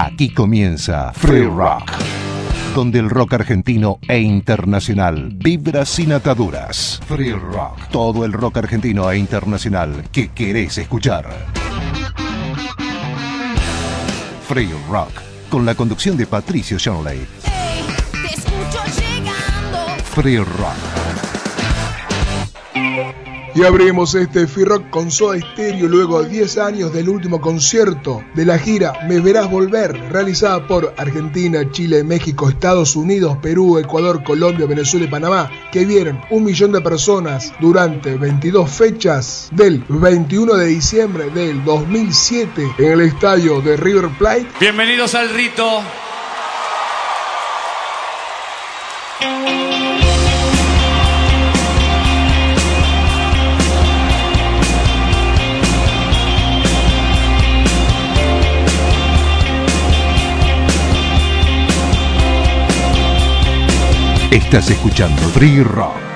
Aquí comienza Free Rock, donde el rock argentino e internacional vibra sin ataduras. Free Rock, todo el rock argentino e internacional que querés escuchar. Free Rock, con la conducción de Patricio Shanley. Ey, te escucho llegando. Free Rock. Y abrimos este Rock con Soda Stereo luego de 10 años del último concierto de la gira Me Verás Volver, realizada por Argentina, Chile, México, Estados Unidos, Perú, Ecuador, Colombia, Venezuela y Panamá, que vieron un millón de personas durante 22 fechas del 21 de diciembre del 2007 en el estadio de River Plate. Bienvenidos al rito. Estás escuchando Free Rock.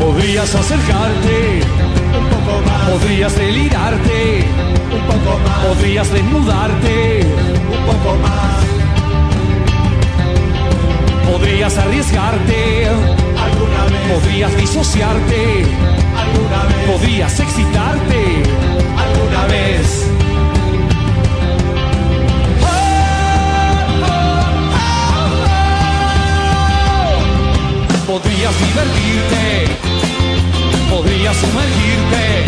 Podrías acercarte un poco más. Podrías delirarte un poco más. Podrías desnudarte un poco más. Podrías arriesgarte alguna vez. Podrías disociarte Podrías excitarte alguna vez. Podrías divertirte, podrías sumergirte,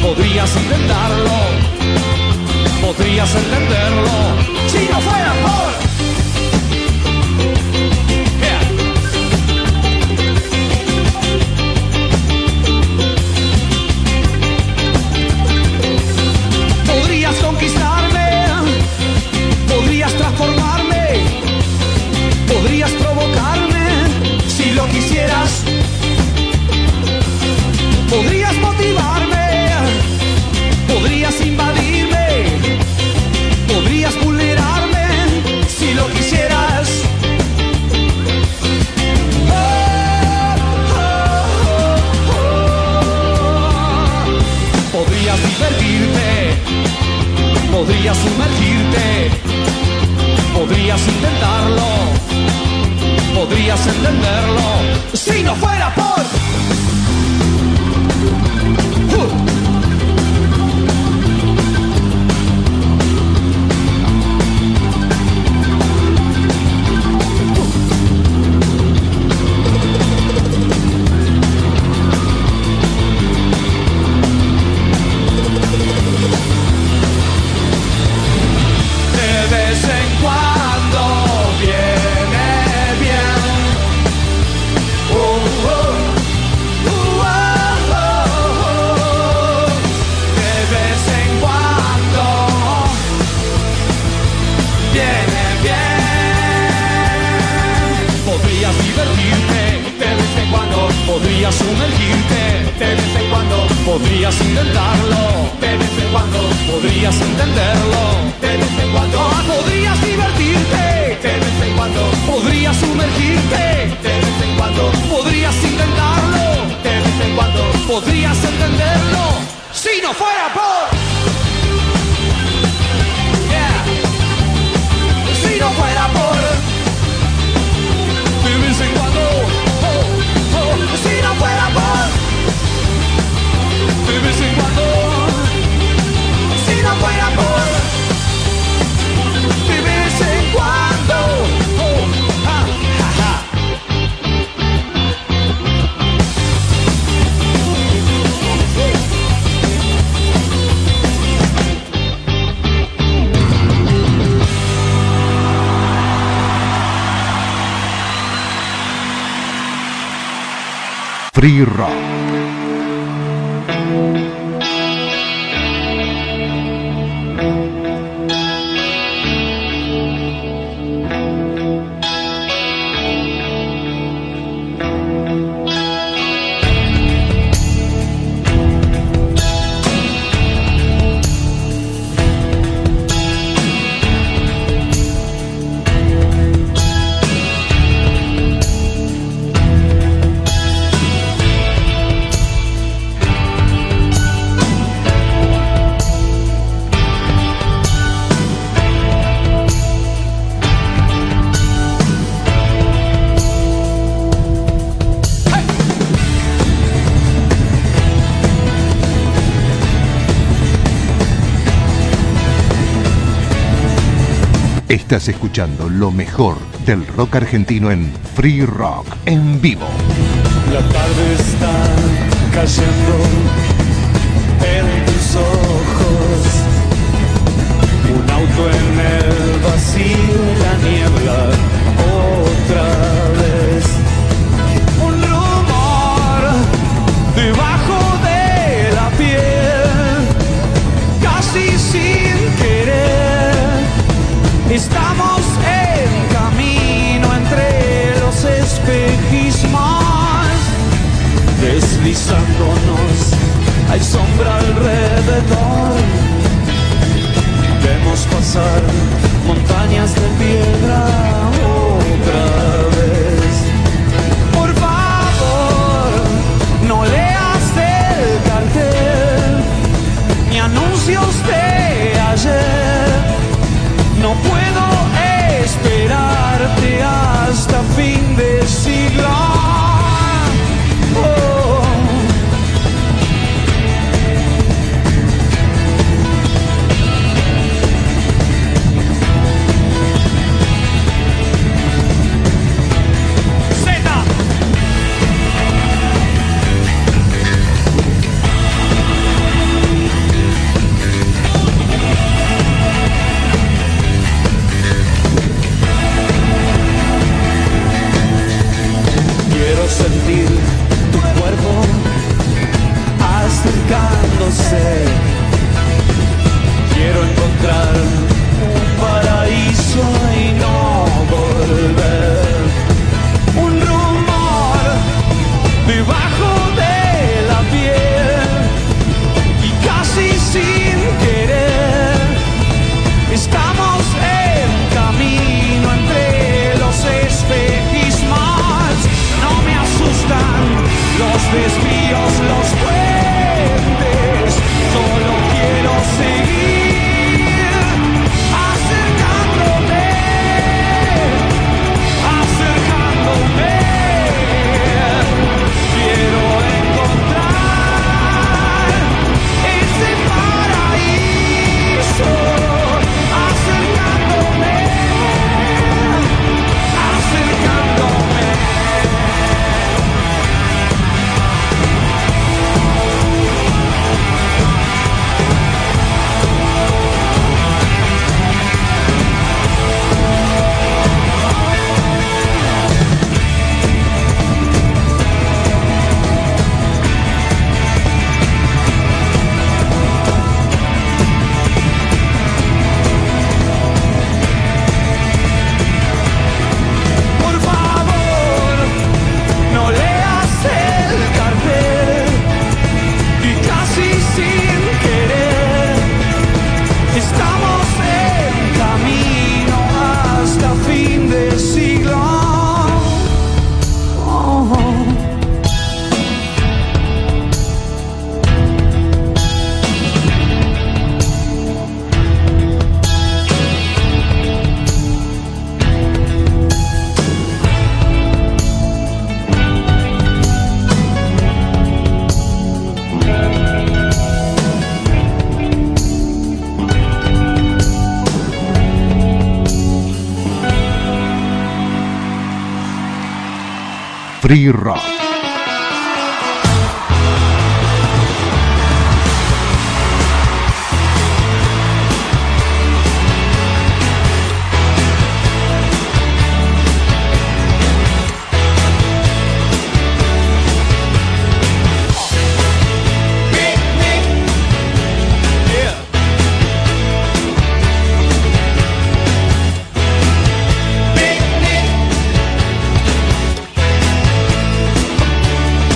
podrías intentarlo, podrías entenderlo, si no fuera por... podrías sumergirte, podrías intentarlo, podrías entenderlo, si no fuera por... Entenderlo de vez en cuando. Ah, podrías divertirte de vez en cuando. Podrías sumergirte de vez en cuando. Podrías intentarlo de vez en cuando. Podrías entenderlo si no fuera por. Free Estás escuchando lo mejor del rock argentino en Free Rock en vivo. La tarde está cayendo en tus ojos. Un auto en el vacío, la nieve deslizándonos, hay sombra alrededor. Vemos pasar montañas de piedra otra vez. Por favor, no leas el cartel, ni anuncios de ayer. No puedo esperarte hasta fin de siglo. Free Rock.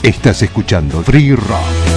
Estás escuchando Free Rock.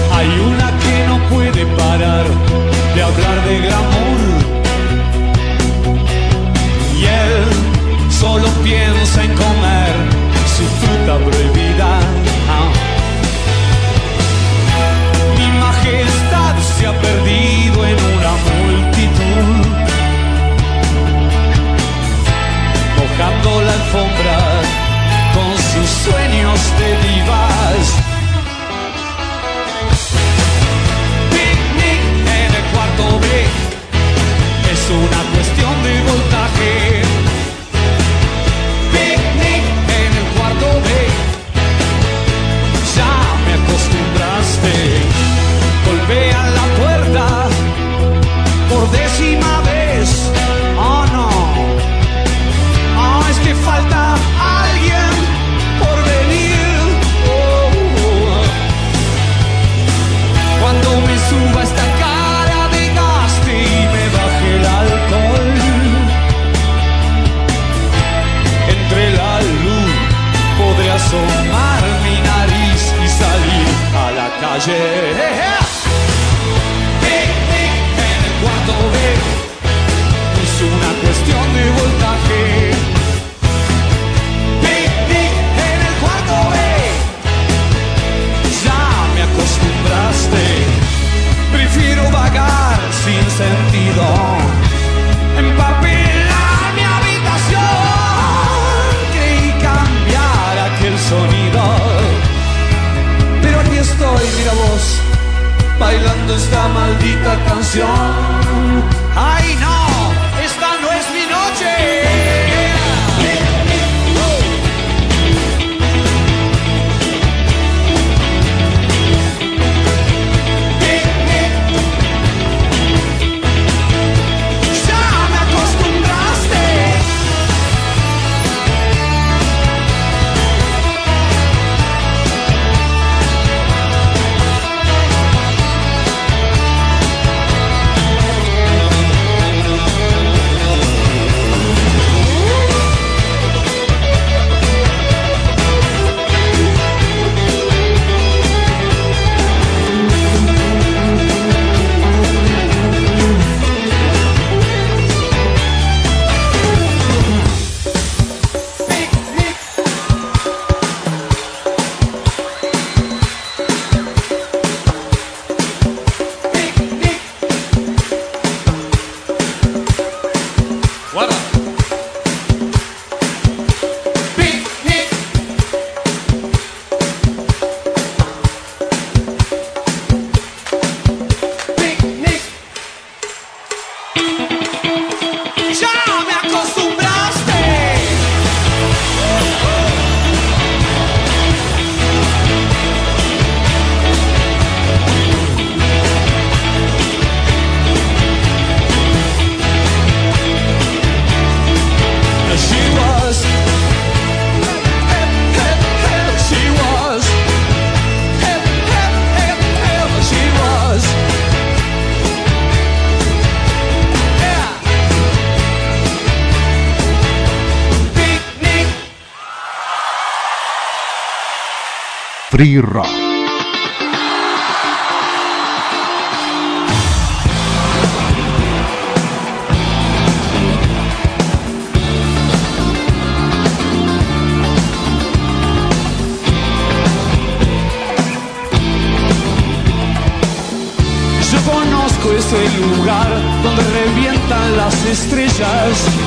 Yo conozco ese lugar donde revientan las estrellas.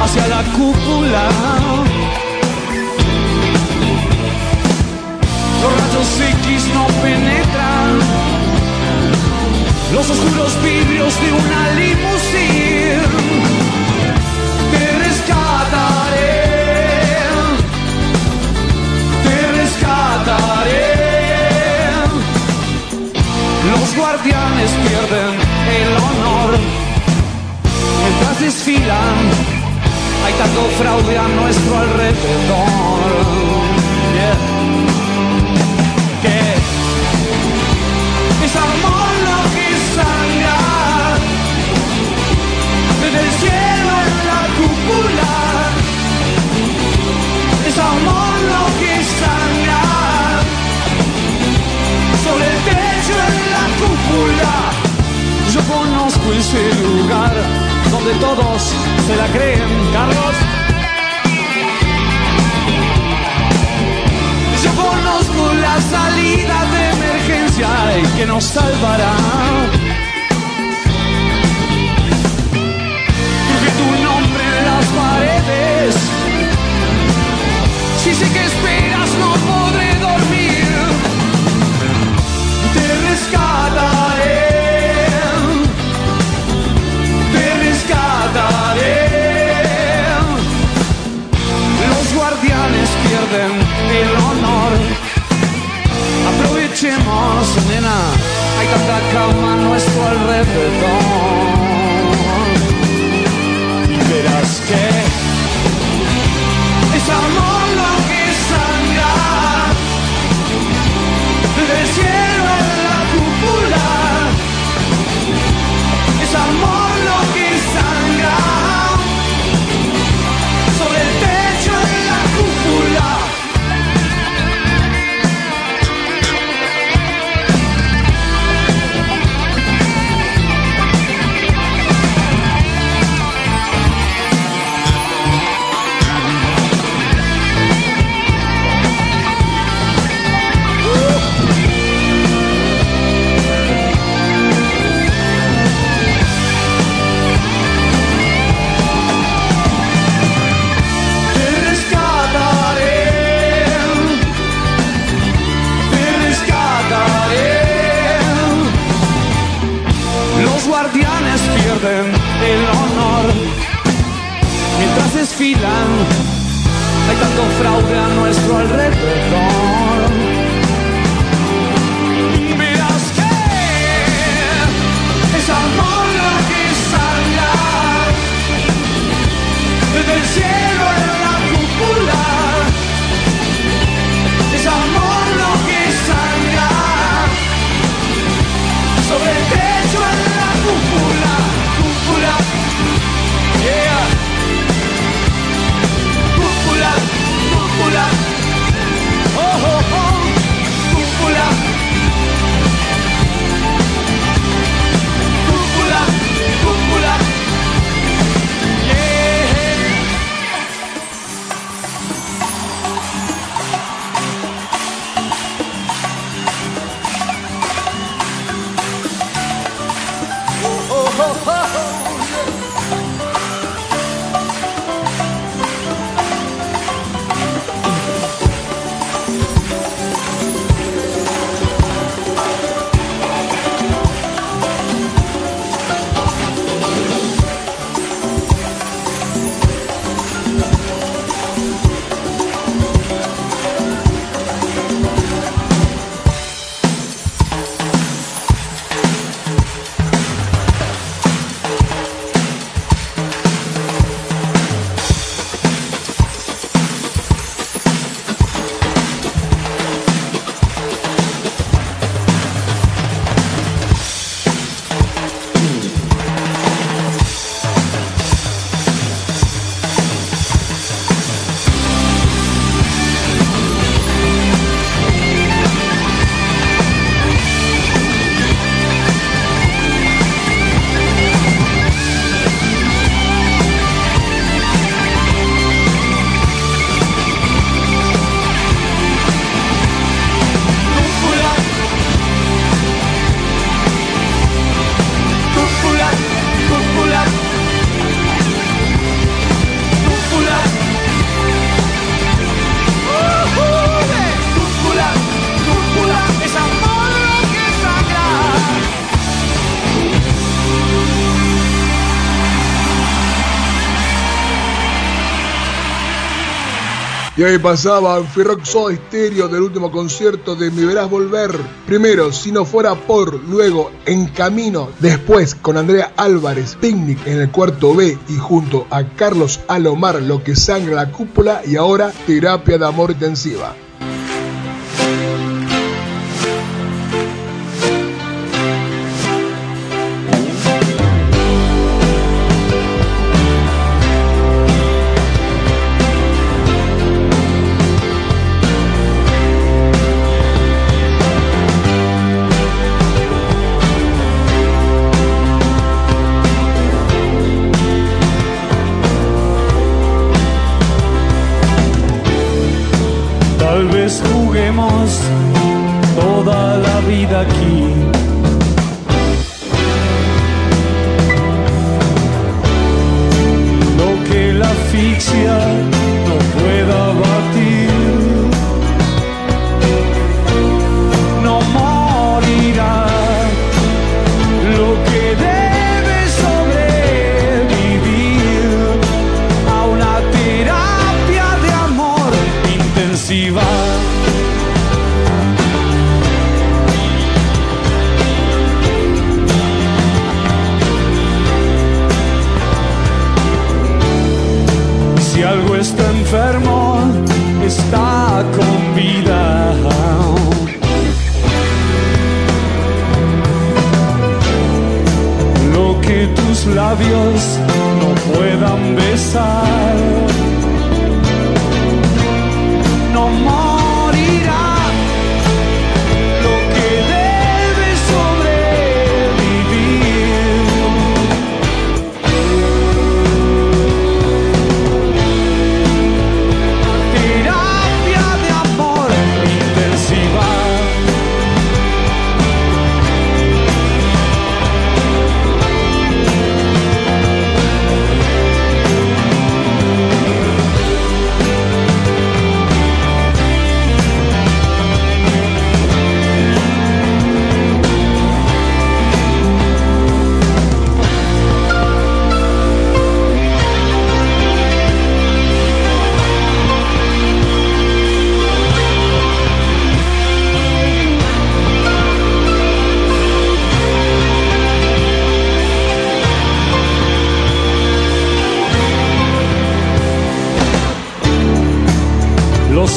Hacia la cúpula. Los rayos X no penetran los oscuros vidrios de una limusina. Te rescataré, te rescataré. Los guardianes pierden el honor mientras desfilan. Hay tanto fraude a nuestro alrededor. Que es amor lo que sangra desde el cielo en la cúpula. Es amor lo que sangra sobre el techo en la cúpula. Yo conozco ese lugar donde todos se la creen, Carlos. Yo conozco la salida de emergencia y que nos salvará. Porque tu nombre en las paredes. Si sé que esperas no podré el honor. Aprovechemos, nena, hay tanta calma a nuestro alrededor. Y verás que es amor lo que sangra del Y ahí pasaban Ferrox Soda Stereo del último concierto de Me Verás Volver. Primero, si no fuera por, luego En Camino, después con Andrea Álvarez, Picnic en el cuarto B y junto a Carlos Alomar, Lo que sangra la cúpula y ahora Terapia de Amor Intensiva.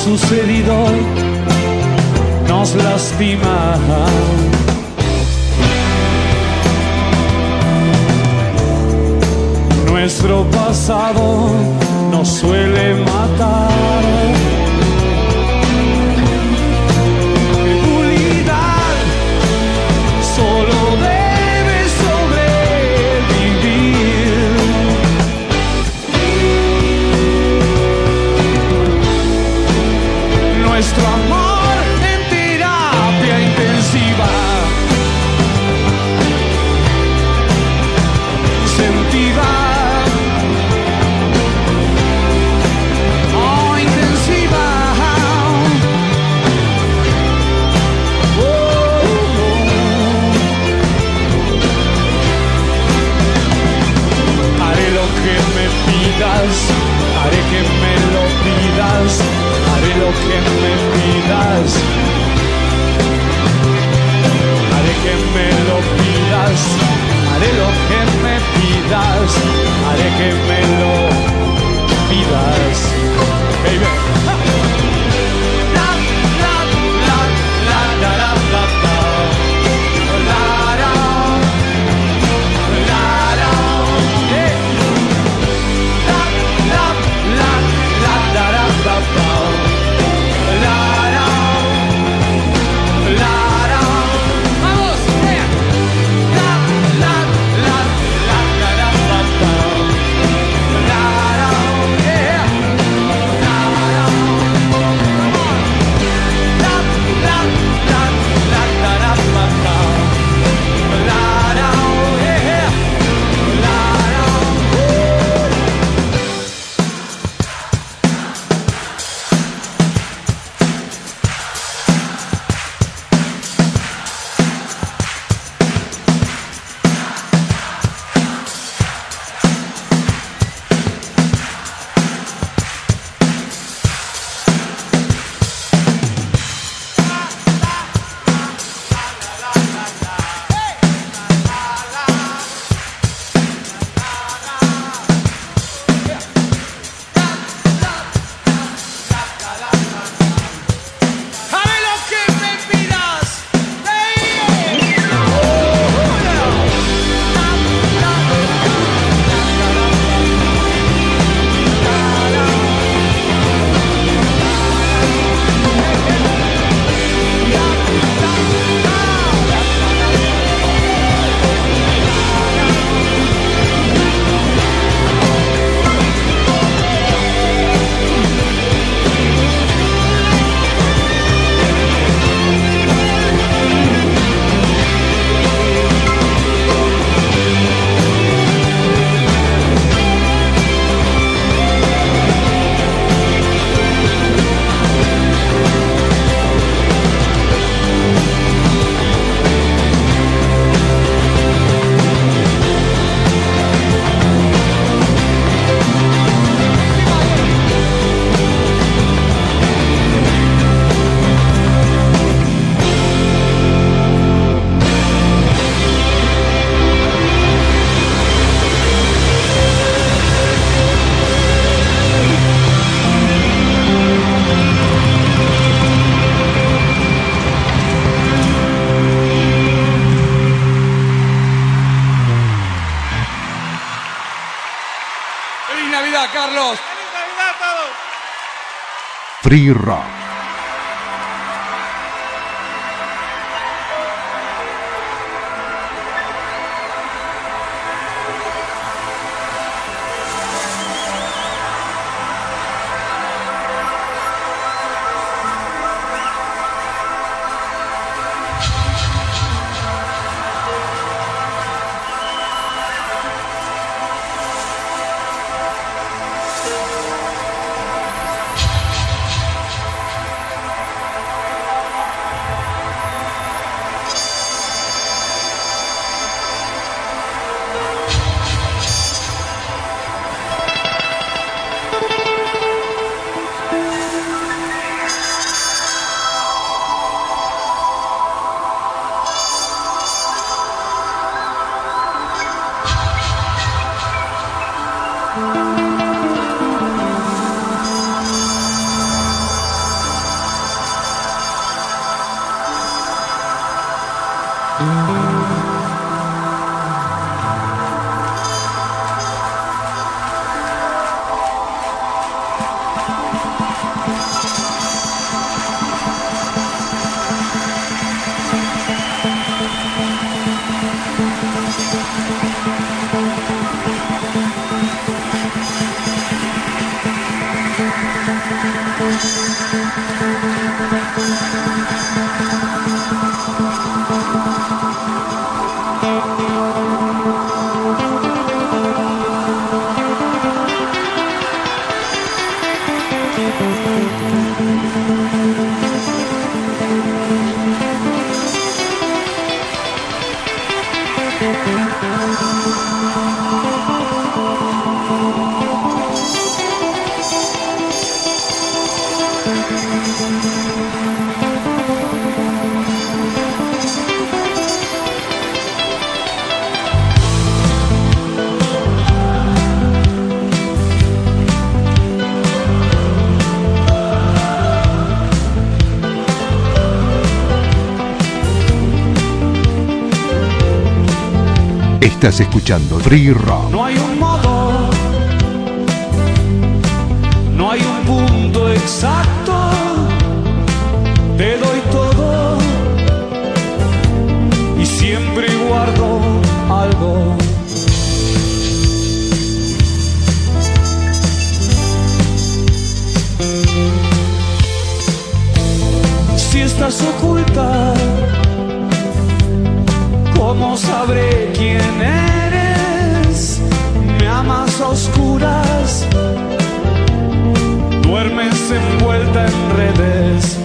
sucedido nos lastima. Nuestro pasado nos suele matar. Déjenmelo Рира. Estás escuchando Free Rock. No hay un modo, no hay un punto exacto. Te doy todo y siempre guardo algo. Si estás oculta no sabré quién eres, me amas a oscuras, duermes envuelta en redes.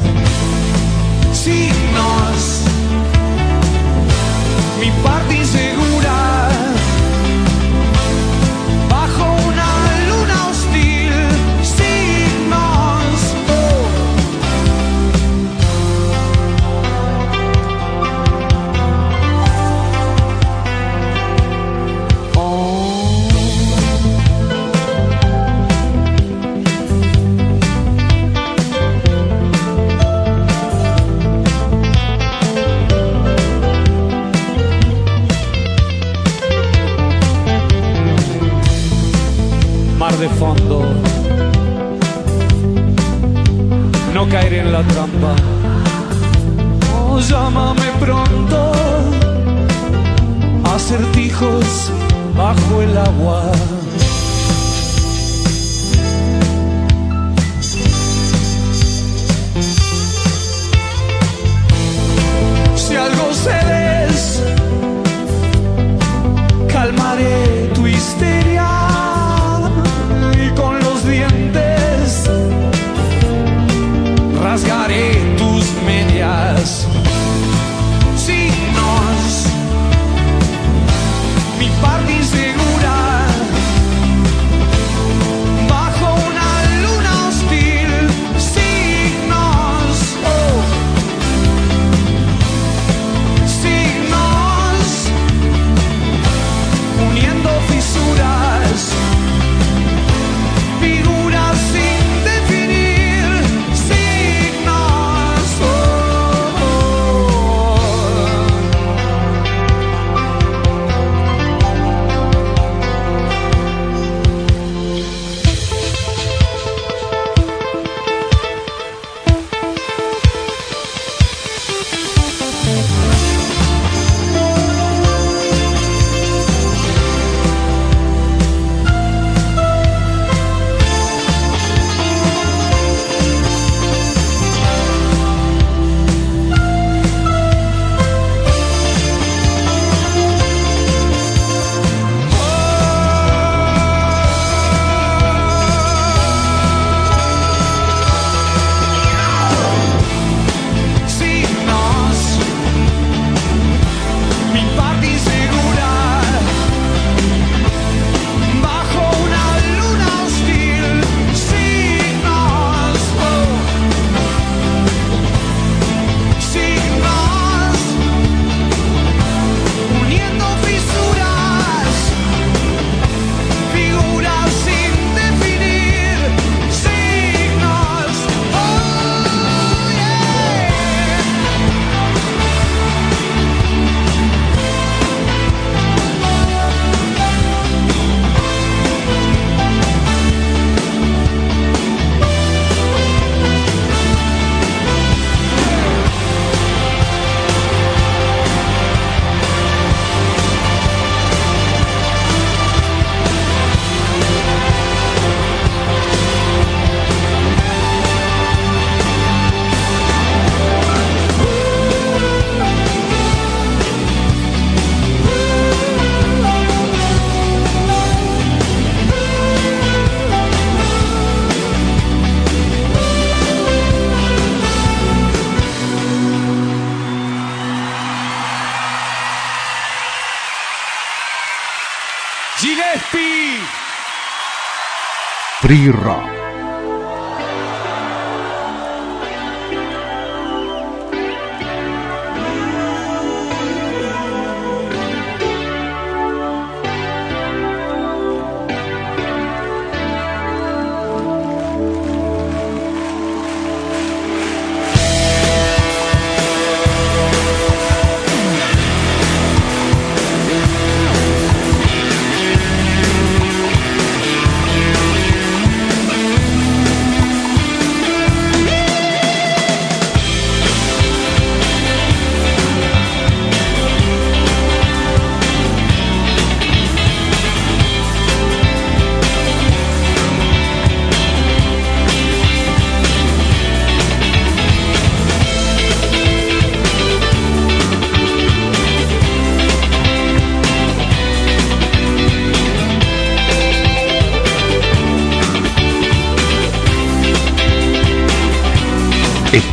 Free Rock.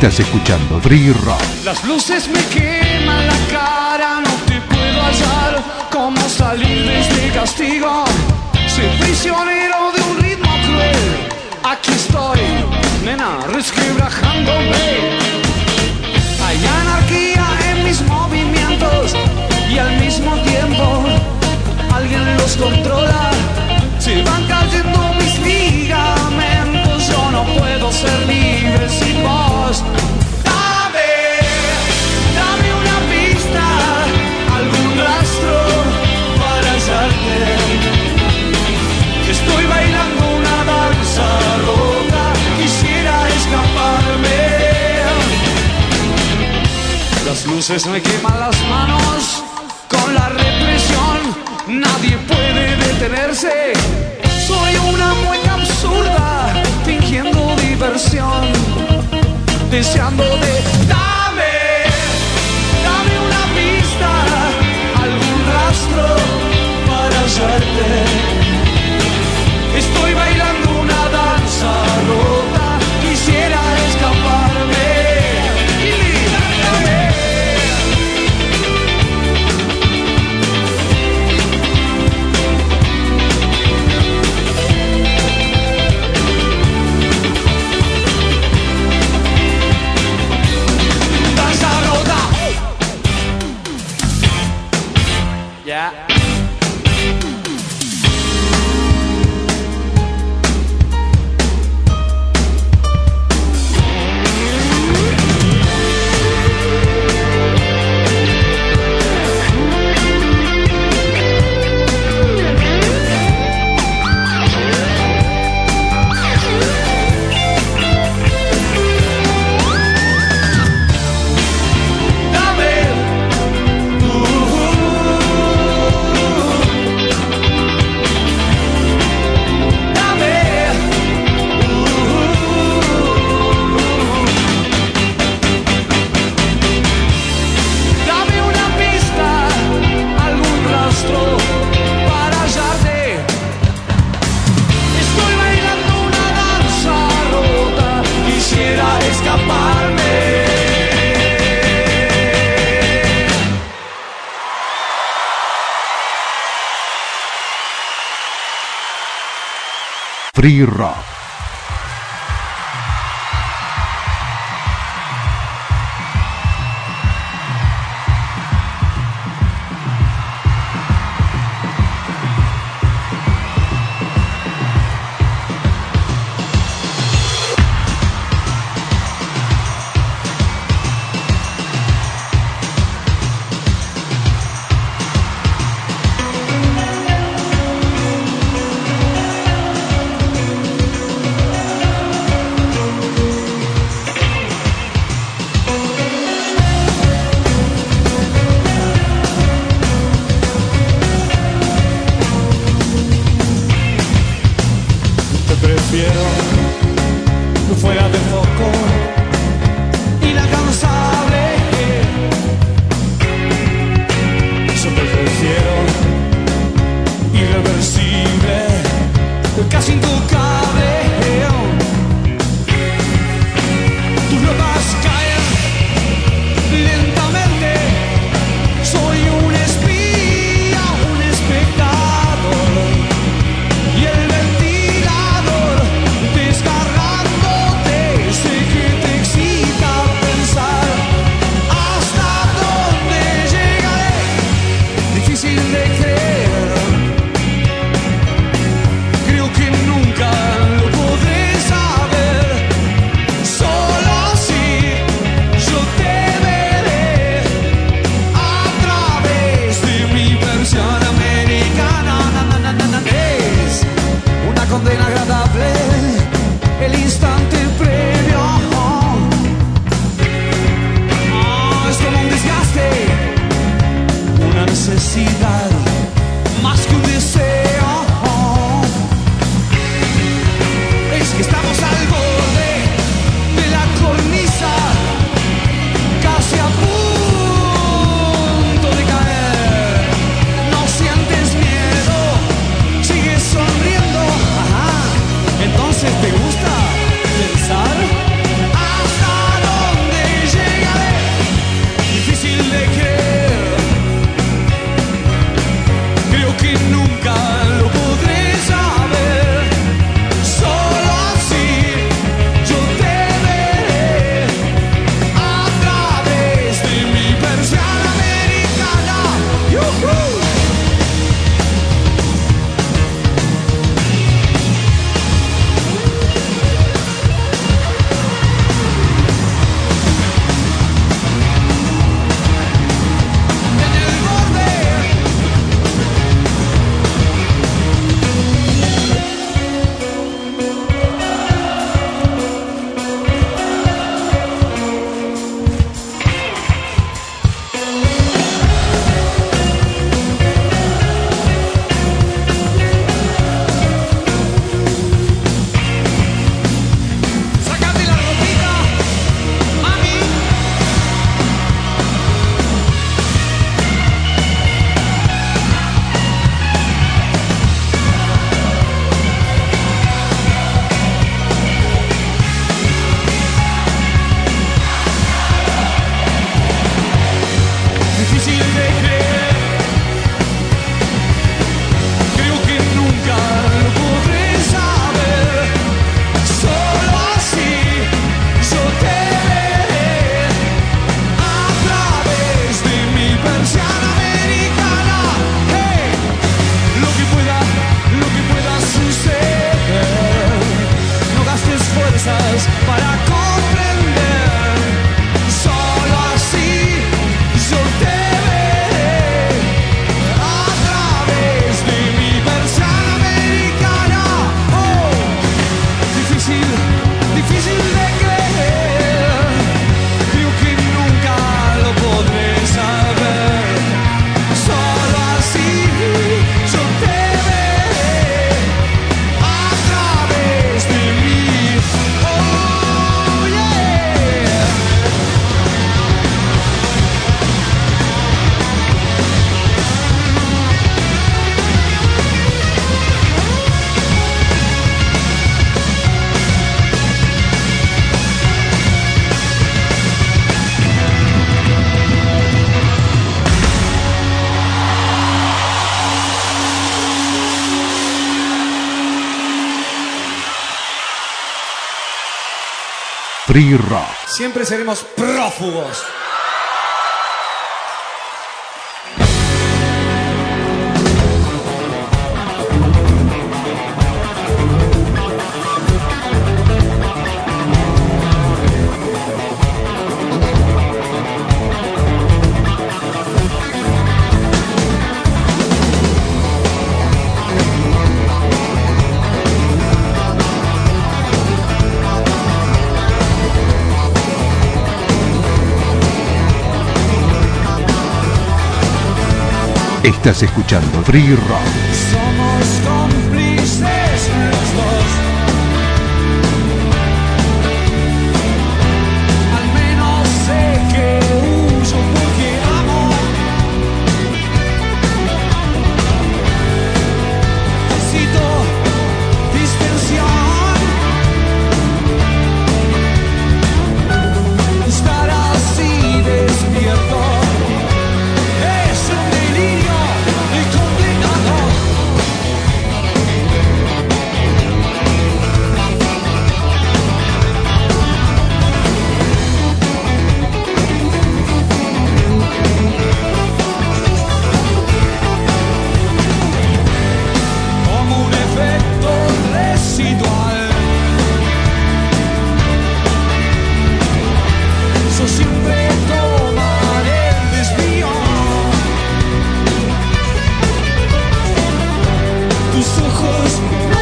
Estás escuchando Free Rock. Las luces me quedan. entonces me queman las manos con la represión. Nadie puede detenerse. Soy una mueca absurda, fingiendo diversión, deseando de dame, dame una pista, algún rastro para suerte. free rock. Siempre seremos prófugos. Estás escuchando Free Rock. Thank you.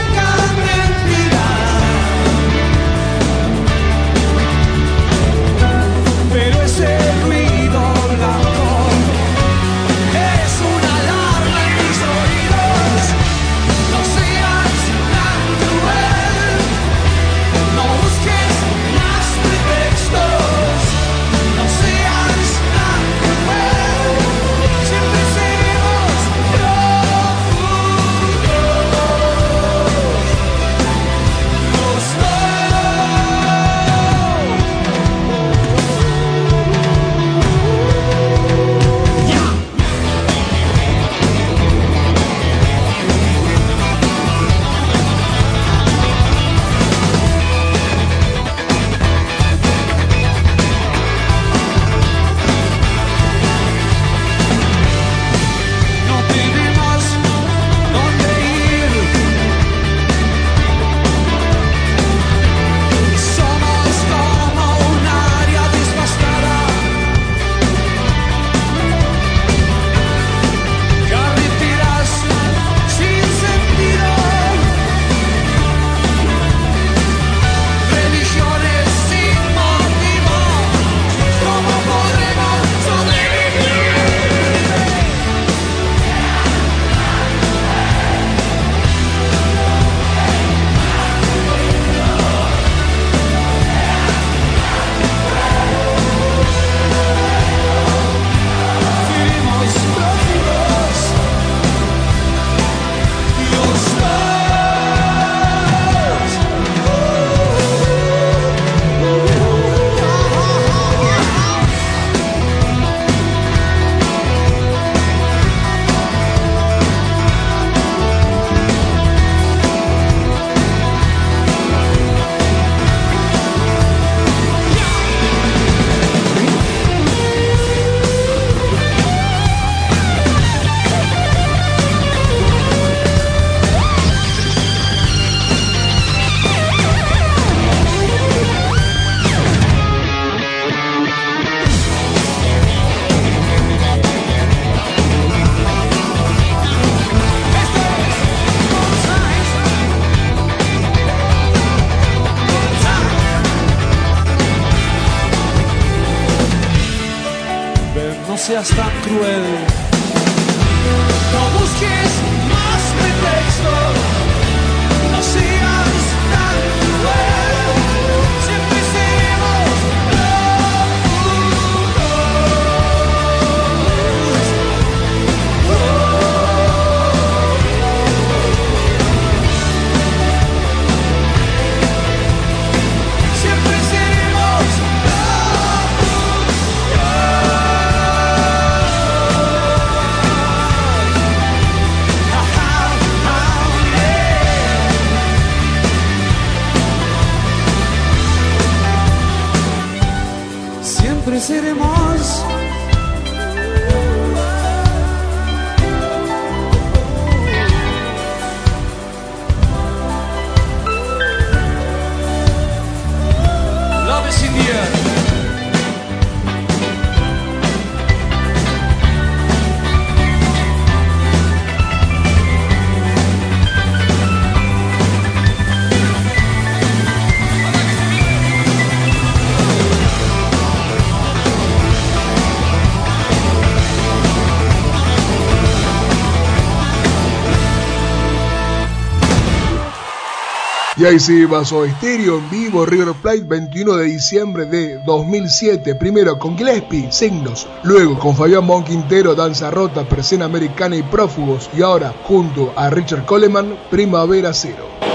Y ahí sí, Estéreo en vivo, River Plate, 21 de diciembre de 2007. Primero con Gillespie, Signos. Luego con Fabián Mon Quintero, Danza Rota, Persena Americana y Prófugos. Y ahora, junto a Richard Coleman, Primavera Cero.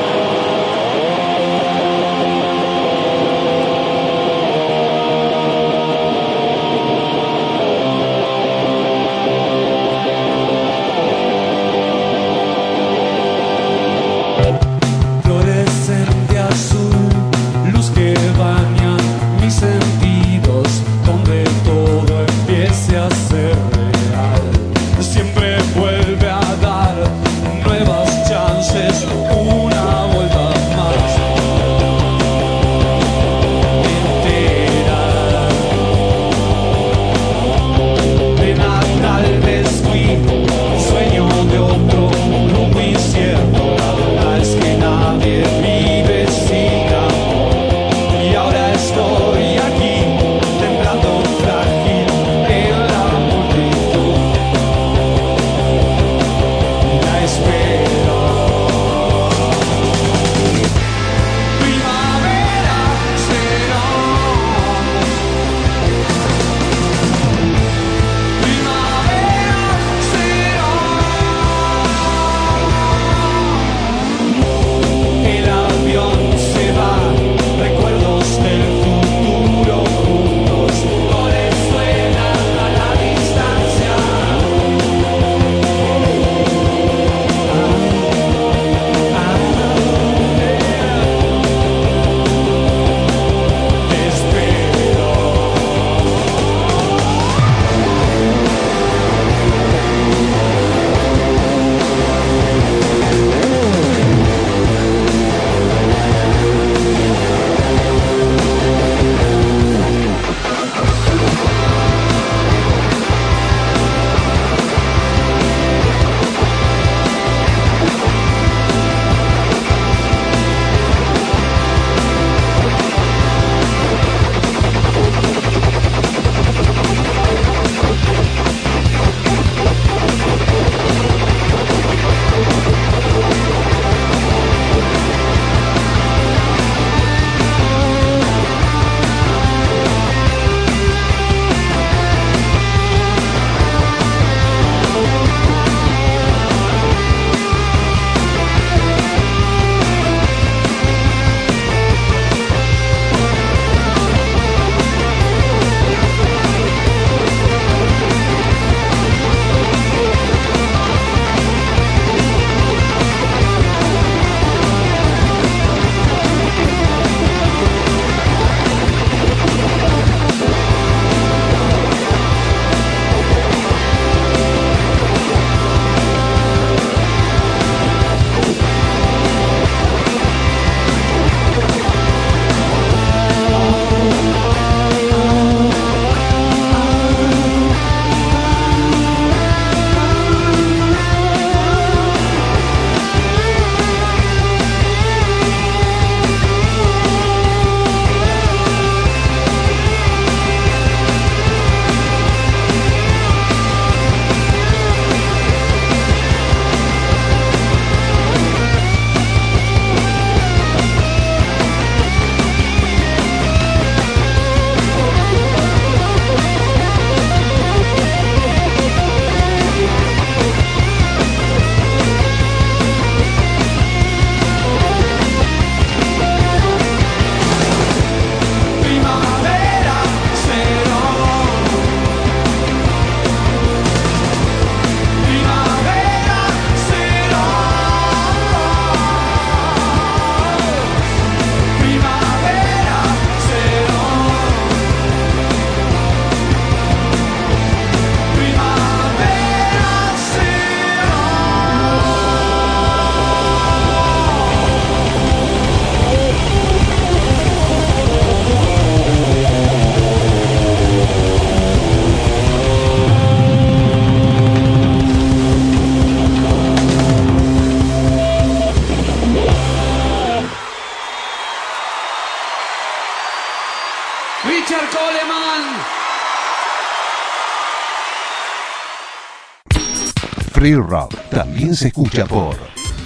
Free Rock también se escucha por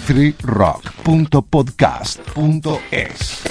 freerock.podcast.es.